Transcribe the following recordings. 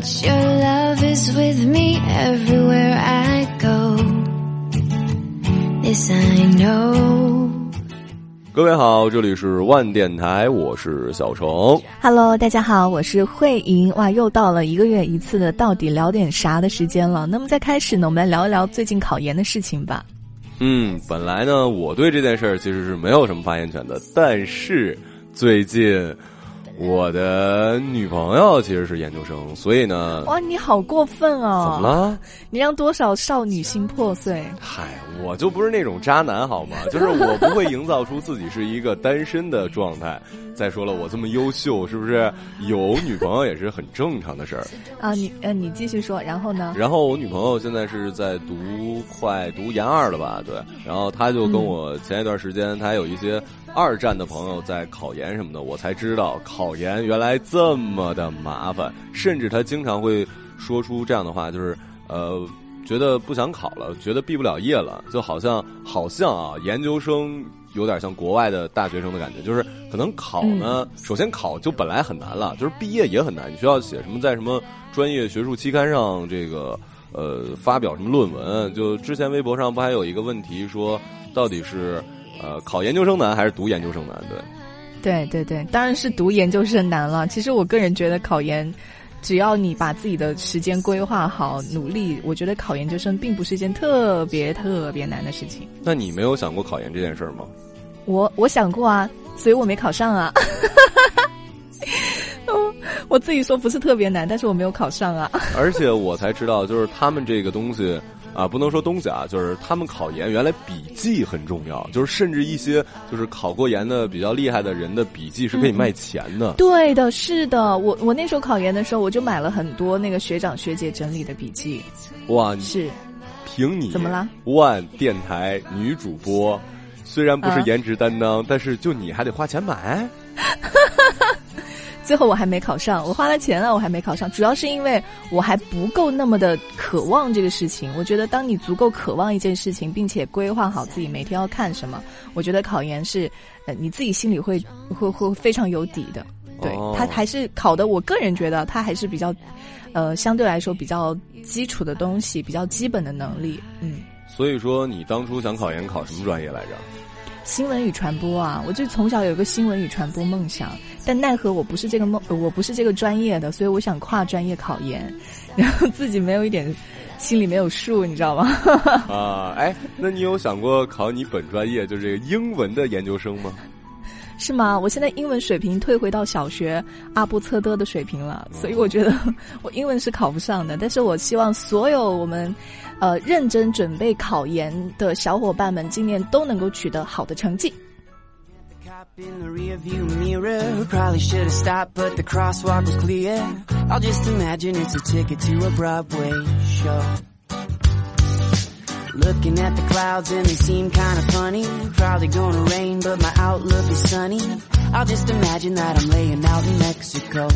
But your love is with me everywhere I go. This I know. 各位好，这里是万电台，我是小程。Hello，大家好，我是慧莹。哇，又到了一个月一次的到底聊点啥的时间了。那么在开始呢，我们来聊一聊最近考研的事情吧。嗯，本来呢，我对这件事儿其实是没有什么发言权的，但是最近我的女朋友其实是研究生，所以呢，哇，你好过分哦！怎么？了？你让多少少女心破碎？嗨，我就不是那种渣男好吗？就是我不会营造出自己是一个单身的状态。再说了，我这么优秀，是不是有女朋友也是很正常的事儿？啊，你呃，你继续说。然后呢？然后我女朋友现在是在读快读研二了吧？对，然后她就跟我前一段时间，她还有一些二战的朋友在考研什么的，我才知道考研原来这么的麻烦，甚至他经常会说出这样的话，就是呃，觉得不想考了，觉得毕不了业了，就好像好像啊，研究生。有点像国外的大学生的感觉，就是可能考呢，首先考就本来很难了，就是毕业也很难，你需要写什么在什么专业学术期刊上这个呃发表什么论文。就之前微博上不还有一个问题说，到底是呃考研究生难还是读研究生难？对，对对对，当然是读研究生难了。其实我个人觉得考研。只要你把自己的时间规划好，努力，我觉得考研究生并不是一件特别特别难的事情。那你没有想过考研这件事儿吗？我我想过啊，所以我没考上啊。我自己说不是特别难，但是我没有考上啊。而且我才知道，就是他们这个东西啊，不能说东西啊，就是他们考研原来笔记很重要，就是甚至一些就是考过研的比较厉害的人的笔记是可以卖钱的。嗯、对的，是的，我我那时候考研的时候，我就买了很多那个学长学姐整理的笔记。哇，是，凭你怎么了？万电台女主播，虽然不是颜值担当，嗯、但是就你还得花钱买。最后我还没考上，我花了钱了，我还没考上，主要是因为我还不够那么的渴望这个事情。我觉得当你足够渴望一件事情，并且规划好自己每天要看什么，我觉得考研是呃你自己心里会会会非常有底的。对，哦、他还是考的，我个人觉得他还是比较呃相对来说比较基础的东西，比较基本的能力。嗯，所以说你当初想考研考什么专业来着？新闻与传播啊，我就从小有一个新闻与传播梦想，但奈何我不是这个梦，我不是这个专业的，所以我想跨专业考研，然后自己没有一点心里没有数，你知道吗？啊，哎，那你有想过考你本专业，就是这个英文的研究生吗？是吗？我现在英文水平退回到小学阿布测德的水平了，所以我觉得我英文是考不上的。但是我希望所有我们。呃，认真准备考研的小伙伴们，今年都能够取得好的成绩。In the rearview mirror, probably should have stopped, but the crosswalk was clear. I'll just imagine it's a ticket to a Broadway show. Looking at the clouds and they seem kinda funny. Probably gonna rain, but my outlook is sunny. I'll just imagine that I'm laying out in Mexico.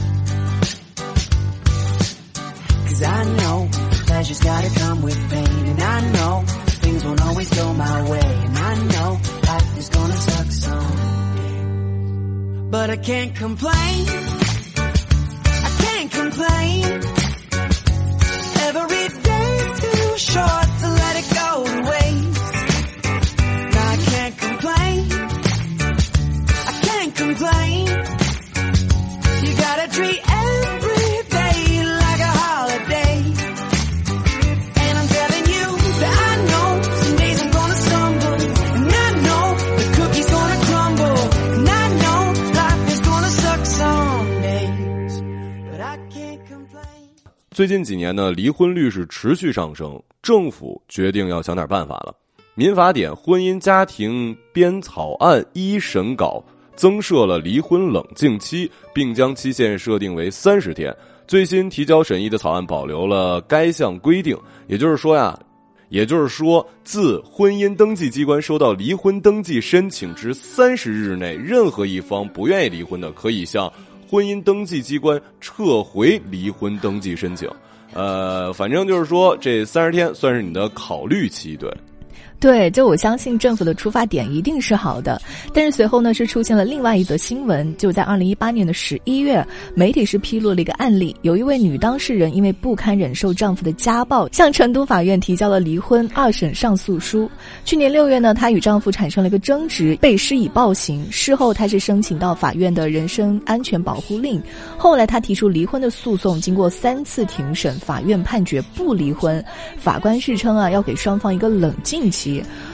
Cause I know pleasure's gotta come with pain. And I know things won't always go my way. And I know life is gonna suck someday. But I can't complain. I can't complain. Every day's too short to let it go i can't treat 最近几年呢，离婚率是持续上升，政府决定要想点办法了。民法典婚姻家庭编草案一审稿增设了离婚冷静期，并将期限设定为三十天。最新提交审议的草案保留了该项规定，也就是说呀，也就是说，自婚姻登记机关收到离婚登记申请之三十日内，任何一方不愿意离婚的，可以向婚姻登记机关撤回离婚登记申请。呃，反正就是说，这三十天算是你的考虑期，对。对，就我相信政府的出发点一定是好的，但是随后呢是出现了另外一则新闻，就在二零一八年的十一月，媒体是披露了一个案例，有一位女当事人因为不堪忍受丈夫的家暴，向成都法院提交了离婚二审上诉书。去年六月呢，她与丈夫产生了一个争执，被施以暴行，事后她是申请到法院的人身安全保护令，后来她提出离婚的诉讼，经过三次庭审，法院判决不离婚，法官是称啊要给双方一个冷静期。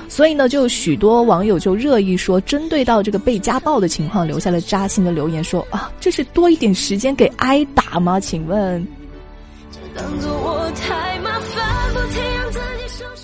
所以呢，就许多网友就热议说，针对到这个被家暴的情况，留下了扎心的留言，说啊，这是多一点时间给挨打吗？请问，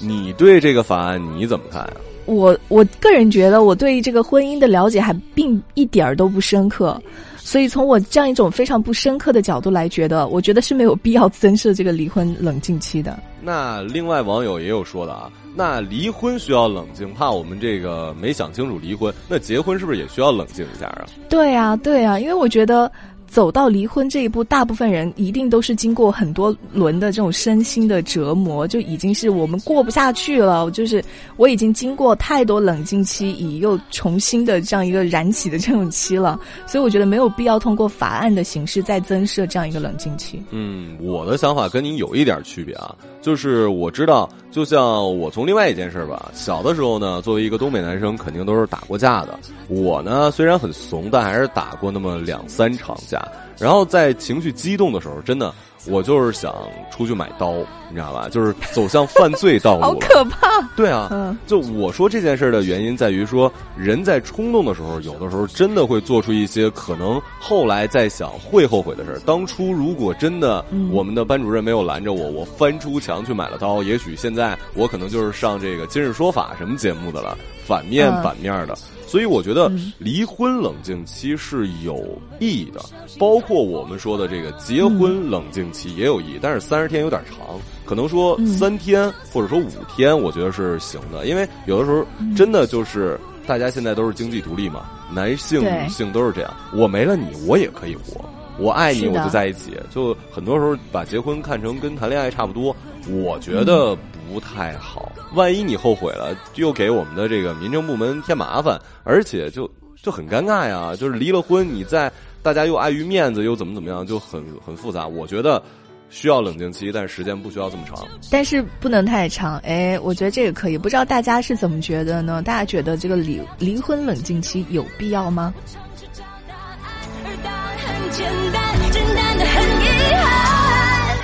你对这个法案你怎么看啊？我我个人觉得，我对这个婚姻的了解还并一点儿都不深刻。所以，从我这样一种非常不深刻的角度来觉得，我觉得是没有必要增设这个离婚冷静期的。那另外网友也有说的啊，那离婚需要冷静，怕我们这个没想清楚离婚，那结婚是不是也需要冷静一下啊？对啊，对啊，因为我觉得。走到离婚这一步，大部分人一定都是经过很多轮的这种身心的折磨，就已经是我们过不下去了。就是我已经经过太多冷静期，以又重新的这样一个燃起的这种期了，所以我觉得没有必要通过法案的形式再增设这样一个冷静期。嗯，我的想法跟您有一点区别啊，就是我知道，就像我从另外一件事吧，小的时候呢，作为一个东北男生，肯定都是打过架的。我呢，虽然很怂，但还是打过那么两三场架。然后在情绪激动的时候，真的，我就是想出去买刀，你知道吧？就是走向犯罪道路 好可怕！对啊，就我说这件事的原因在于说，人在冲动的时候，有的时候真的会做出一些可能后来再想会后悔的事当初如果真的我们的班主任没有拦着我，我翻出墙去买了刀，也许现在我可能就是上这个今日说法什么节目的了，反面反面的。所以我觉得离婚冷静期是有意义的，包括我们说的这个结婚冷静期也有意义，但是三十天有点长，可能说三天或者说五天，我觉得是行的，因为有的时候真的就是大家现在都是经济独立嘛，男性女性都是这样，我没了你，我也可以活。我爱你，我就在一起。就很多时候把结婚看成跟谈恋爱差不多，我觉得不太好。万一你后悔了，又给我们的这个民政部门添麻烦，而且就就很尴尬呀。就是离了婚，你在大家又碍于面子，又怎么怎么样，就很很复杂。我觉得需要冷静期，但是时间不需要这么长。但是不能太长。哎，我觉得这个可以。不知道大家是怎么觉得呢？大家觉得这个离离婚冷静期有必要吗？简单，简单的很遗憾。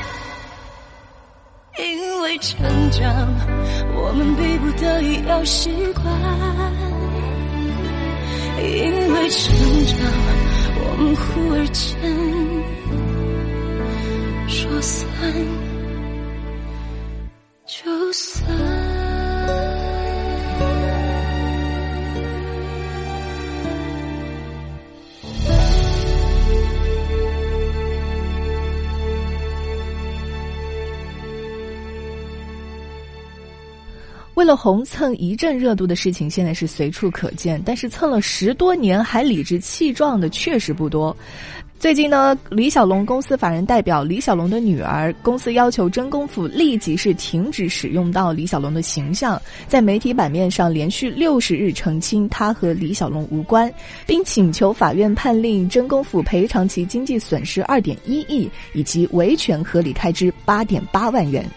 因为成长，我们逼不得已要习惯；因为成长，我们忽而间说散就散。为了红蹭一阵热度的事情，现在是随处可见。但是蹭了十多年还理直气壮的确实不多。最近呢，李小龙公司法人代表李小龙的女儿公司要求真功夫立即是停止使用到李小龙的形象，在媒体版面上连续六十日澄清他和李小龙无关，并请求法院判令真功夫赔偿其经济损失二点一亿以及维权合理开支八点八万元。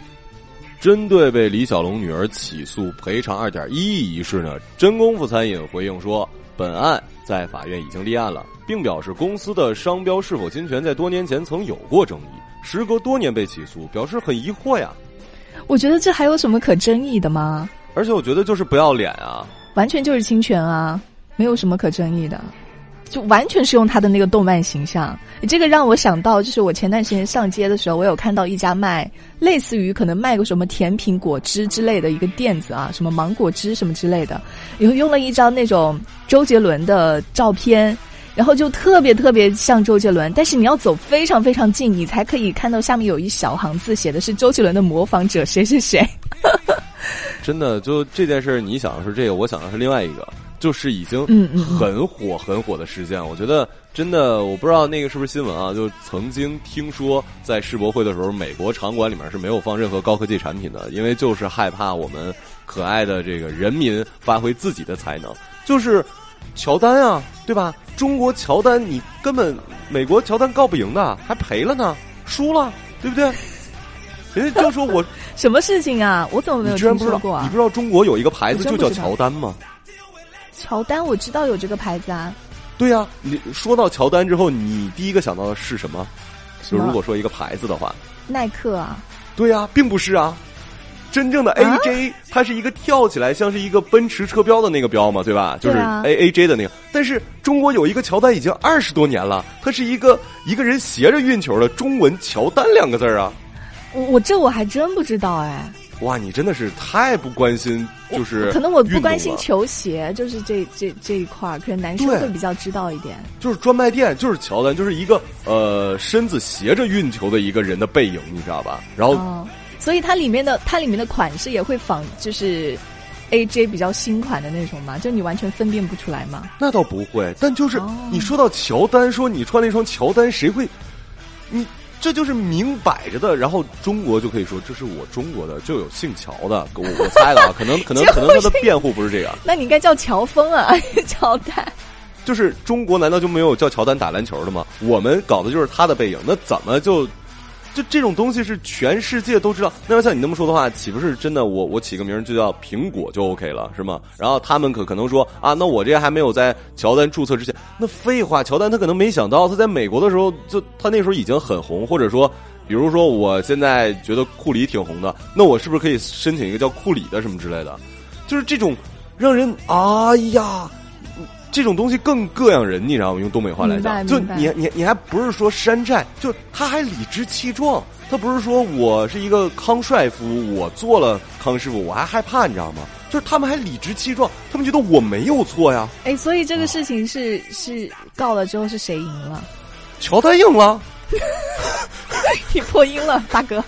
针对被李小龙女儿起诉赔偿二点一亿一事呢，真功夫餐饮回应说，本案在法院已经立案了，并表示公司的商标是否侵权在多年前曾有过争议，时隔多年被起诉，表示很疑惑呀。我觉得这还有什么可争议的吗？而且我觉得就是不要脸啊，完全就是侵权啊，没有什么可争议的。就完全是用他的那个动漫形象，这个让我想到，就是我前段时间上街的时候，我有看到一家卖类似于可能卖个什么甜品果汁之类的一个店子啊，什么芒果汁什么之类的，然后用了一张那种周杰伦的照片，然后就特别特别像周杰伦，但是你要走非常非常近，你才可以看到下面有一小行字，写的是周杰伦的模仿者谁是谁。真的，就这件事，你想的是这个，我想的是另外一个。就是已经很火很火的事件。我觉得真的，我不知道那个是不是新闻啊？就曾经听说在世博会的时候，美国场馆里面是没有放任何高科技产品的，因为就是害怕我们可爱的这个人民发挥自己的才能，就是。乔丹啊，对吧？中国乔丹，你根本美国乔丹告不赢的，还赔了呢，输了，对不对？人家就说我，什么事情啊？我怎么没你有居然不知道听说过，啊你不？知道中国有一个牌子就叫乔丹吗？乔丹我知道有这个牌子啊，对呀、你说到乔丹之后，你第一个想到的是什么？就如果说一个牌子的话，耐克啊，对呀、并不是啊。真正的啊 AJ，、它是一个跳起来像是一个奔驰车标的那个标嘛，对吧？就是 A A J 的那个。但是中国有一个乔丹已经二十多年了，它是一个一个人斜着运球的中文“乔丹”两个字儿啊！我我这我还真不知道哎，哇，你真的是太不关心，就是可能我不关心球鞋，就是这这这一块儿，可能男生会比较知道一点。就是专卖店，就是乔丹，就是一个呃身子斜着运球的一个人的背影，你知道吧？然后哦，所以它里面的它里面的款式也会仿就是 AJ 比较新款的那种嘛，就你完全分辨不出来嘛。那倒不会，但就是哦你说到乔丹，说你穿了一双乔丹，谁会？你这就是明摆着的，然后中国就可以说这是我中国的，就有姓乔的。我我猜的啊，可能 可能可能他的辩护不是这个，那你应该叫乔峰啊，乔丹。就是中国难道就没有叫乔丹打篮球的吗？我们搞的就是他的背影，那怎么就？就这种东西是全世界都知道。那要像你那么说的话，岂不是真的我我起个名就叫苹果就 OK 了，是吗？然后他们可可能说啊，那我这还没有在乔丹注册之前，那废话，乔丹他可能没想到他在美国的时候，就他那时候已经很红，或者说，比如说我现在觉得库里挺红的，那我是不是可以申请一个叫库里的什么之类的？就是这种让人哎呀。这种东西更膈应人，你知道吗？用东北话来讲，就你你你还不是说山寨，就他还理直气壮，他不是说我是一个康帅夫，我做了康师傅，我还害怕，你知道吗？就是他们还理直气壮，他们觉得我没有错呀，哎，所以这个事情是是告了之后是谁赢了？乔丹赢了，你破音了，大哥。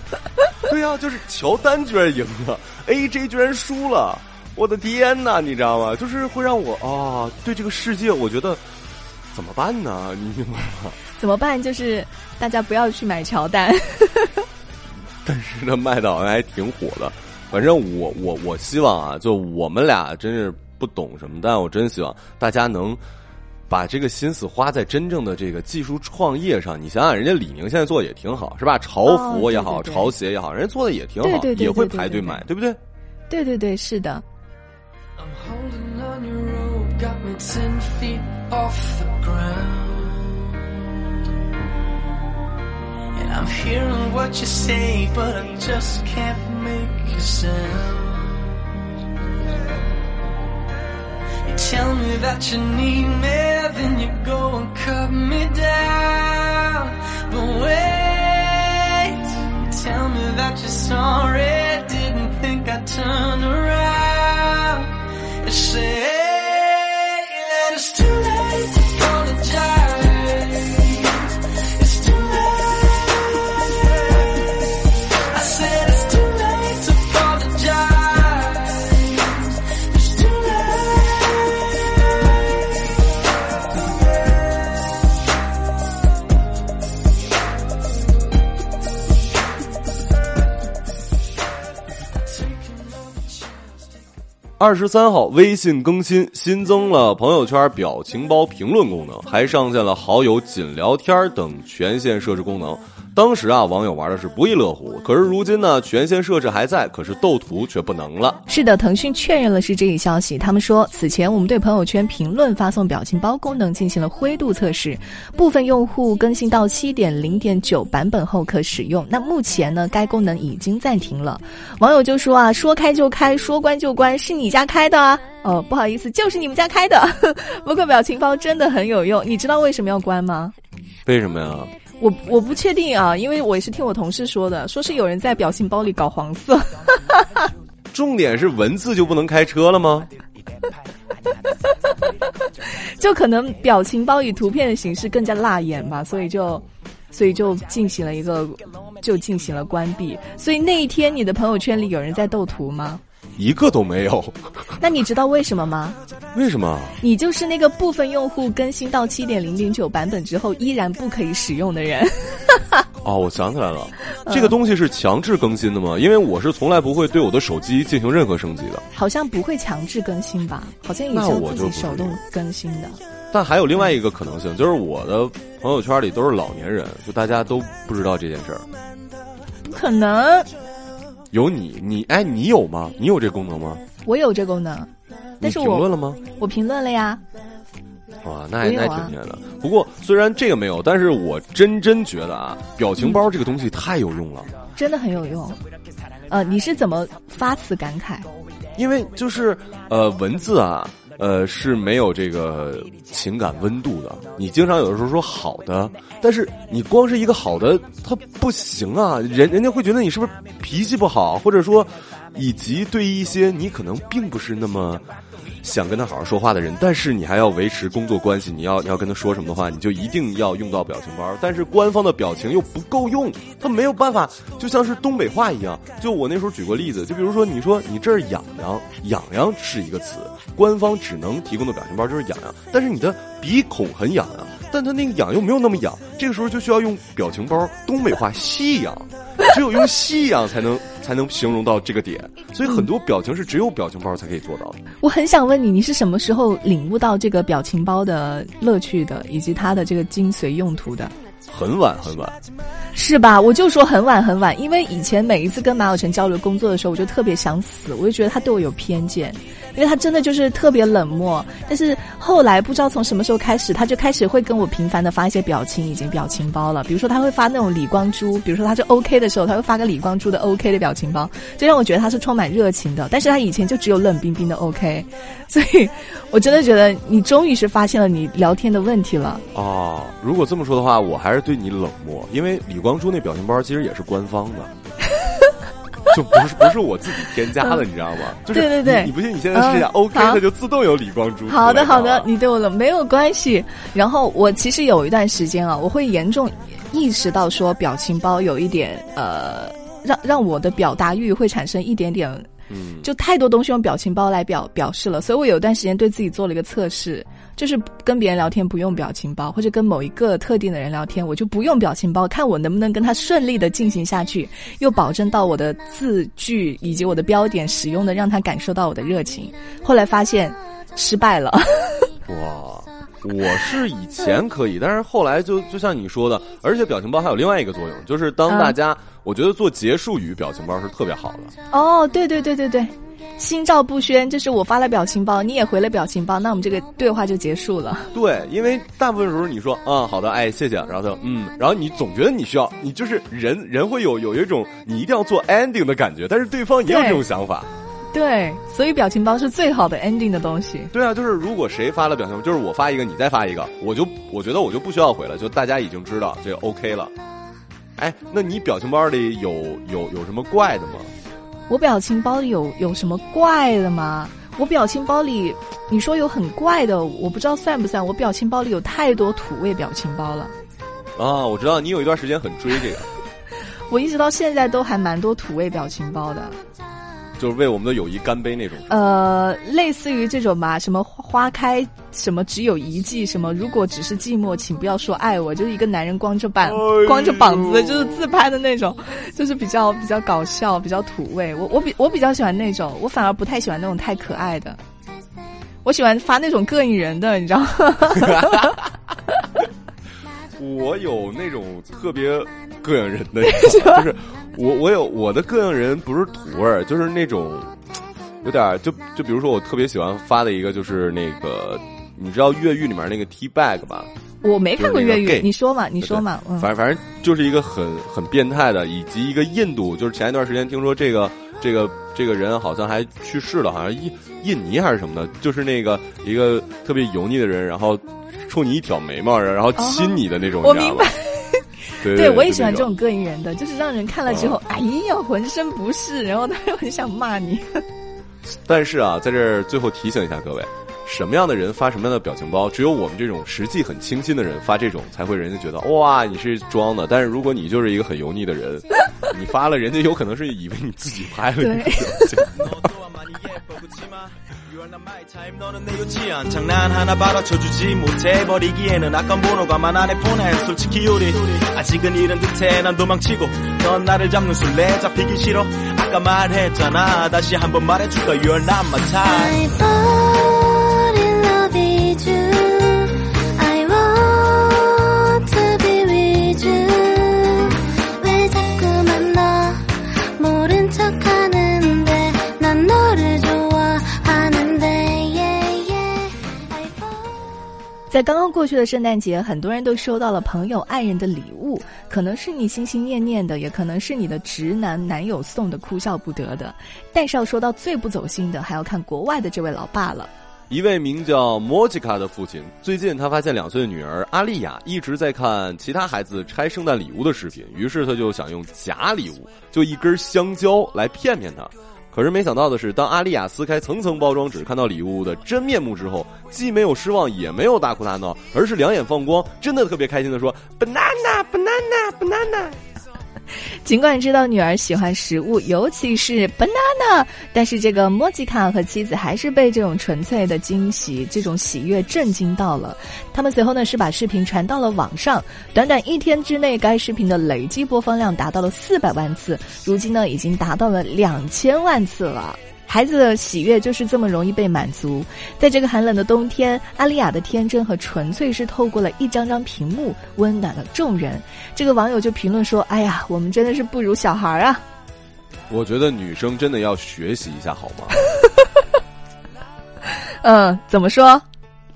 对呀、就是乔丹居然赢了，AJ 居然输了，我的天呐，你知道吗？就是会让我啊，对这个世界，我觉得怎么办呢？你明白吗？怎么办？就是大家不要去买乔丹。但是呢，卖的还挺火的。反正我我我希望啊，就我们俩真是不懂什么，但我真希望大家能把这个心思花在真正的这个技术创业上。你想想，人家李宁现在做的也挺好，是吧？潮服也好，哦对对对潮鞋也好，人家做的也挺好，也会排队买，对不对？对对对，是的。I'm holding on your rope, got me ten feet off the ground. And I'm hearing what you say, but I just can't make a sound. You tell me that you need me, then you go and cut me down. But wait, you tell me that you're sorry, didn't think I'd turn around say 二十三号，微信更新新增了朋友圈表情包评论功能，还上线了好友仅聊天等权限设置功能。当时啊，网友玩的是不亦乐乎。可是如今呢，权限设置还在，可是斗图却不能了。是的，腾讯确认了是这一消息。他们说，此前我们对朋友圈评论发送表情包功能进行了灰度测试，部分用户更新到七点零点九版本后可使用。那目前呢，该功能已经暂停了。网友就说啊，说开就开，说关就关，是你家开的啊？哦，不好意思，就是你们家开的。不过表情包真的很有用，你知道为什么要关吗？为什么呀？我我不确定啊，因为我也是听我同事说的，说是有人在表情包里搞黄色。重点是文字就不能开车了吗？就可能表情包以图片的形式更加辣眼吧，所以就，所以就进行了一个，就进行了关闭。所以那一天你的朋友圈里有人在斗图吗？一个都没有。那你知道为什么吗？为什么？你就是那个部分用户更新到七点零零九版本之后依然不可以使用的人。哦，我想起来了，这个东西是强制更新的吗？因为我是从来不会对我的手机进行任何升级的。好像不会强制更新吧？好像也那是自己手动更新的。但还有另外一个可能性，就是我的朋友圈里都是老年人，就大家都不知道这件事儿。不可能，有你，你哎，你有吗？你有这功能吗？我有这功能，但是我评论了吗？我评论了呀。哇，那也那我有啊还挺厉害的。不过虽然这个没有，但是我真真觉得啊，表情包这个东西太有用了。真的很有用。呃，你是怎么发此感慨？因为就是呃文字啊，呃是没有这个情感温度的。你经常有的时候说好的，但是你光是一个好的，他不行啊，人人家会觉得你是不是脾气不好，或者说，以及对一些你可能并不是那么。想跟他好好说话的人，但是你还要维持工作关系，你要你要跟他说什么的话，你就一定要用到表情包。但是官方的表情又不够用，他没有办法，就像是东北话一样。就我那时候举过例子，就比如说你说你这儿痒痒，痒痒是一个词，官方只能提供的表情包就是痒痒，但是你的鼻孔很痒痒，但他那个痒又没有那么痒，这个时候就需要用表情包东北话细痒。只有用细痒才能 才能形容到这个点，所以很多表情是只有表情包才可以做到的。我很想问你，你是什么时候领悟到这个表情包的乐趣的，以及它的这个精髓用途的？很晚很晚，是吧？我就说很晚很晚，因为以前每一次跟马晓晨交流工作的时候，我就特别想死，我就觉得他对我有偏见，因为他真的就是特别冷漠。但是后来不知道从什么时候开始，他就开始会跟我频繁的发一些表情以及表情包了。比如说他会发那种李光洙，比如说他是 OK 的时候，他会发个李光洙的 OK 的表情包，就让我觉得他是充满热情的。但是他以前就只有冷冰冰的 OK，所以我真的觉得你终于是发现了你聊天的问题了。哦，如果这么说的话，我还是对你冷漠，因为李光洙那表情包其实也是官方的，就不是不是我自己添加的，你知道吗？就是对对对你你不信你现在试一下嗯 OK，它就自动有李光洙。好的，好的你对我冷没有关系。然后我其实有一段时间啊，我会严重意识到说表情包有一点呃，让让我的表达欲会产生一点点，嗯，就太多东西用表情包来表表示了。所以我有一段时间对自己做了一个测试，就是跟别人聊天不用表情包，或者跟某一个特定的人聊天，我就不用表情包，看我能不能跟他顺利的进行下去，又保证到我的字句以及我的标点使用的让他感受到我的热情。后来发现失败了。哇，我是以前可以，但是后来就就像你说的，而且表情包还有另外一个作用，就是当嗯大家，我觉得做结束语表情包是特别好的。哦，对对对对对，心照不宣，就是我发了表情包，你也回了表情包，那我们这个对话就结束了。对，因为大部分时候你说嗯好的，哎谢谢，然后他说嗯，然后你总觉得你需要，你就是人人会有有一种你一定要做 ending 的感觉，但是对方也有这种想法。对，所以表情包是最好的 ending 的东西。对啊，就是如果谁发了表情包，就是我发一个，你再发一个，我就我觉得我就不需要回了，就大家已经知道这 OK 了。哎，那你表情包里有有有什么怪的吗？我表情包里有有什么怪的吗？我表情包里，你说有很怪的，我不知道算不算。我表情包里有太多土味表情包了，啊，我知道你有一段时间很追这个，我一直到现在都还蛮多土味表情包的。就是为我们的友谊干杯那种。呃，类似于这种吧，什么花开，什么只有一季，什么如果只是寂寞，请不要说爱我，就是一个男人光着膀、哎光着膀子，就是自拍的那种，就是比较比较搞笑，比较土味。我我比我比较喜欢那种，我反而不太喜欢那种太可爱的。我喜欢发那种膈应人的，你知道吗？我有那种特别膈应人的，就是我我有我的膈应人不是土味儿，就是那种有点儿就就比如说我特别喜欢发的一个就是那个你知道越狱里面那个 T bag 吧？我没看过越狱你说嘛，你说嘛，嗯，反正反正就是一个很很变态的，以及一个印度，就是前一段时间听说这个这个这个人好像还去世了，好像印印尼还是什么的，就是那个一个特别油腻的人，然后冲你一挑眉毛，然后亲你的那种，我你知道吗明白？对对，我也喜欢这种膈应人的，就是让人看了之后，哦哎呀，浑身不适，然后他又很想骂你。但是啊，在这儿最后提醒一下各位，什么样的人发什么样的表情包，只有我们这种实际很清新的人发这种，才会人家觉得哇你是装的。但是如果你就是一个很油腻的人，你发了，人家有可能是以为你自己拍了表情。You are not 너는 내 유치한 장난 하나 받아쳐주지 못해. 버리기에는 아까운 번호가 만 안에 보내. 솔직히 우리 아직은 이른 듯해. 난 도망치고 넌 나를 잡는 술래. 잡히기 싫어. 아까 말했잖아. 다시 한번 말해줄까? You are not my type 在刚刚过去的圣诞节，很多人都收到了朋友、爱人的礼物，可能是你心心念念的，也可能是你的直男男友送的，哭笑不得的。但是要说到最不走心的，还要看国外的这位老爸了。一位名叫莫吉卡的父亲，最近他发现两岁的女儿阿丽亚一直在看其他孩子拆圣诞礼物的视频，于是他就想用假礼物，就一根香蕉来骗骗她。可是没想到的是，当阿丽亚撕开层层包装纸，看到礼物的真面目之后，既没有失望，也没有大哭大闹，而是两眼放光，真的特别开心的说：“banana banana banana。” 尽管知道女儿喜欢食物，尤其是 banana，但是这个莫吉卡和妻子还是被这种纯粹的惊喜、这种喜悦震惊到了。他们随后呢是把视频传到了网上，短短一天之内，该视频的累计播放量达到了四百万次，如今呢已经达到了两千万次了。孩子的喜悦就是这么容易被满足。在这个寒冷的冬天，阿丽亚的天真和纯粹是透过了一张张屏幕温暖了众人。这个网友就评论说：“哎呀，我们真的是不如小孩啊！”我觉得女生真的要学习一下，好吗？嗯，怎么说？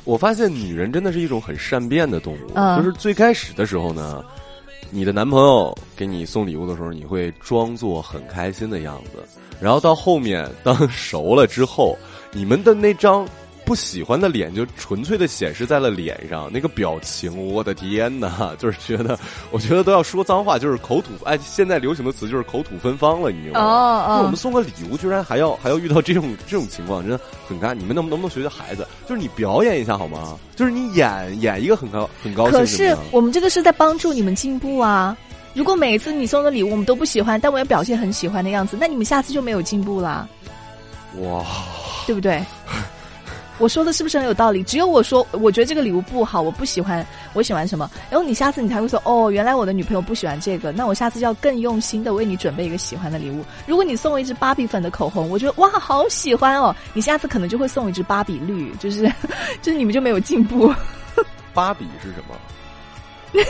我发现女人真的是一种很善变的动物。嗯就是最开始的时候呢，你的男朋友给你送礼物的时候，你会装作很开心的样子，然后到后面当熟了之后，你们的那张不喜欢的脸就纯粹的显示在了脸上，那个表情，我的天呐，就是觉得，我觉得都要说脏话，就是口吐，哎，现在流行的词就是口吐芬芳了，你知道吗？哦我们送个礼物，居然还要还要遇到这种这种情况，真的很尴尬。你们能不能不能学学孩子？就是你表演一下好吗？就是你演演一个很高很高兴，可是我们这个是在帮助你们进步啊！如果每次你送的礼物我们都不喜欢，但我要表现很喜欢的样子，那你们下次就没有进步啦，哇，对不对？我说的是不是很有道理？只有我说，我觉得这个礼物不好，我不喜欢，我喜欢什么？然后你下次你才会说，哦，原来我的女朋友不喜欢这个，那我下次就要更用心的为你准备一个喜欢的礼物。如果你送我一支芭比粉的口红，我觉得哇，好喜欢哦，你下次可能就会送我一支芭比绿，就是 就是你们就没有进步。芭比是什么？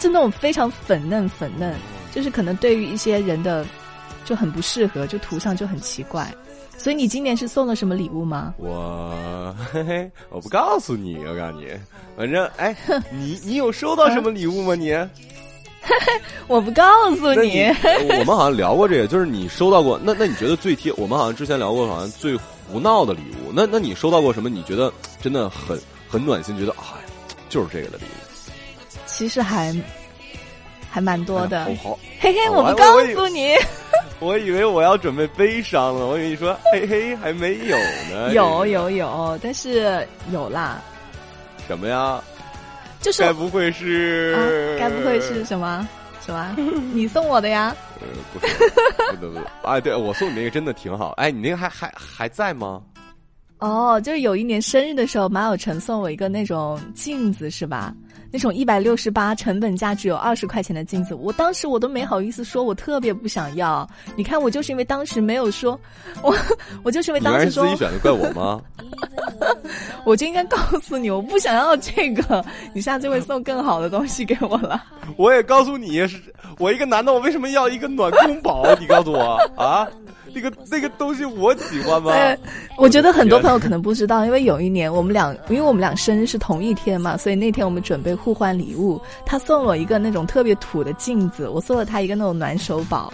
就那种非常粉嫩粉嫩，就是可能对于一些人的就很不适合，就涂上就很奇怪。所以你今年是送了什么礼物吗？我嘿嘿，我不告诉你，我告诉你，反正哎，你你有收到什么礼物吗？你？我不告诉那你。我们好像聊过这个，就是你收到过，那那你觉得最贴？我们好像之前聊过，好像最胡闹的礼物。那那你收到过什么？你觉得真的很很暖心？觉得哎，就是这个的礼物，其实还还蛮多的。哎好好，嘿嘿，我我不告诉你。我以为我要准备悲伤了，我以为你说嘿嘿还没有呢。有有有，但是有啦，什么呀？就是该不会是？啊，该不会是什么什么？你送我的呀？呃，不是，不不不，哎，对我送你那个真的挺好。哎，你那个还还还在吗？哦，就是有一年生日的时候，马有成送我一个那种镜子，是吧？那种一百六十八，成本价只有二十块钱的镜子，我当时我都没好意思说，我特别不想要。你看，我就是因为当时没有说，我我就是因为当时说，是自己选的，怪我吗？我就应该告诉你，我不想要这个，你下次会送更好的东西给我了。我也告诉你，是我一个男的，我为什么要一个暖宫宝？你告诉我啊，那个那个东西我喜欢吗？对，我觉得很多朋友可能不知道，因为有一年我们俩，因为我们俩生日是同一天嘛，所以那天我们准备互换礼物。他送了我一个那种特别土的镜子，我送了他一个那种暖手宝。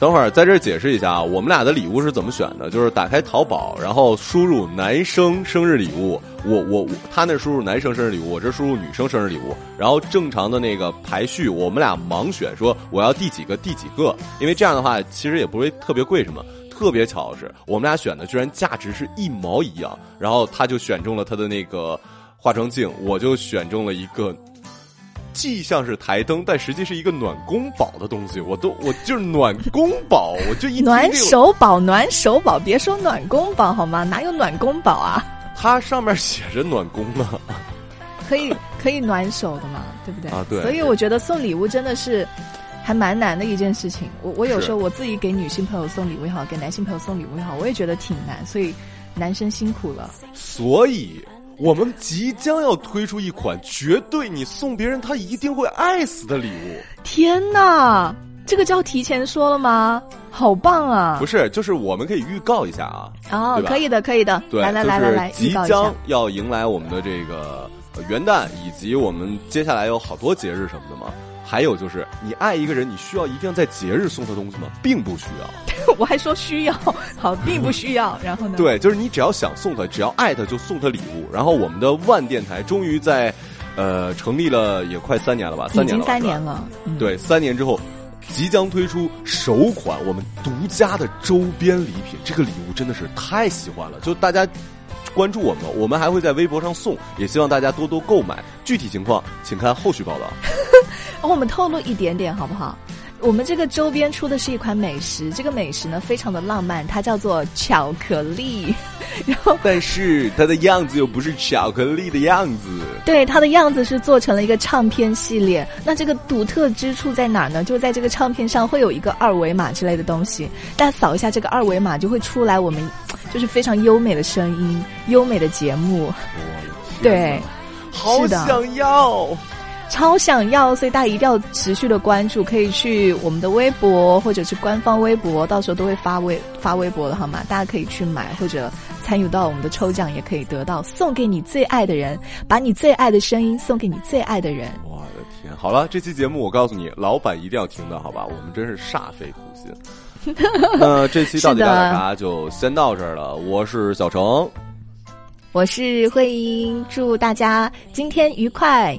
等会儿在这儿解释一下啊，我们俩的礼物是怎么选的？就是打开淘宝，然后输入男生生日礼物，我我我，他那输入男生生日礼物，我这输入女生生日礼物，然后正常的那个排序，我们俩盲选，说我要第几个第几个，因为这样的话其实也不会特别贵什么。特别巧的是，我们俩选的居然价值是一毛一样，然后他就选中了他的那个化妆镜，我就选中了一个既像是台灯，但实际是一个暖宫宝的东西。我都我就是暖宫宝，我就一暖手宝，暖手宝，别说暖宫宝好吗？哪有暖宫宝啊？它上面写着暖宫呢。可以可以暖手的嘛，对不对？啊对所以我觉得送礼物真的是还蛮难的一件事情。我我有时候我自己给女性朋友送礼物也好，给男性朋友送礼物也好，我也觉得挺难。所以男生辛苦了。所以，我们即将要推出一款绝对你送别人他一定会爱死的礼物。天哪，这个叫提前说了吗？好棒啊！不是，就是我们可以预告一下啊。哦可以的，可以的。对，来来来来来，即。将要迎来我们的这个呃元旦，以及我们接下来有好多节日什么的嘛。还有就是，你爱一个人，你需要一定要在节日送他东西吗？并不需要。我还说需要，好，并不需要。然后呢？，对，就是你只要想送他，只要爱他就送他礼物。然后我们的万电台终于在，呃，成立了也快三年了吧？三已经年了，三年了。嗯，对，三年之后，即将推出首款我们独家的周边礼品。这个礼物真的是太喜欢了，就大家关注我们，我们还会在微博上送，也希望大家多多购买。具体情况请看后续报道。哦，我们透露一点点好不好？我们这个周边出的是一款美食，这个美食呢非常的浪漫，它叫做巧克力。然后但是它的样子又不是巧克力的样子，对它的样子是做成了一个唱片系列。那这个独特之处在哪儿呢？就在这个唱片上会有一个二维码之类的东西，大家扫一下这个二维码就会出来我们就是非常优美的声音、优美的节目。对，好想要。超想要，所以大家一定要持续的关注，可以去我们的微博或者是官方微博，到时候都会发微发微博的好吗？大家可以去买或者参与到我们的抽奖，也可以得到送给你最爱的人，把你最爱的声音送给你最爱的人。我的天！好了，这期节目我告诉你，老板一定要听到，好吧？我们真是煞费苦心。那这期到底是的大点啥就先到这儿了。我是小程，我是慧英，祝大家今天愉快。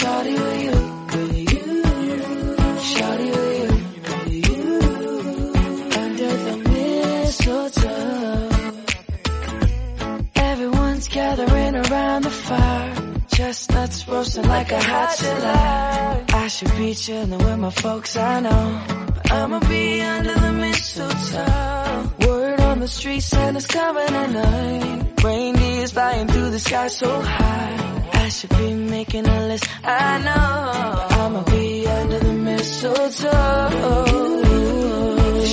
shawty with you, with you, shawty with you under the mistletoe. Everyone's gathering around the fire. Chestnuts roasting like a hot July. I should be chilling with my folks, I know. But I'ma be under the mistletoe. Word on the street, Santa's coming tonight. Reindeer's flying through the sky so high. Should be making a list, I know. I'ma be under the mistletoe.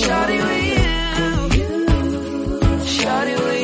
Shawty with you. Shawty with you.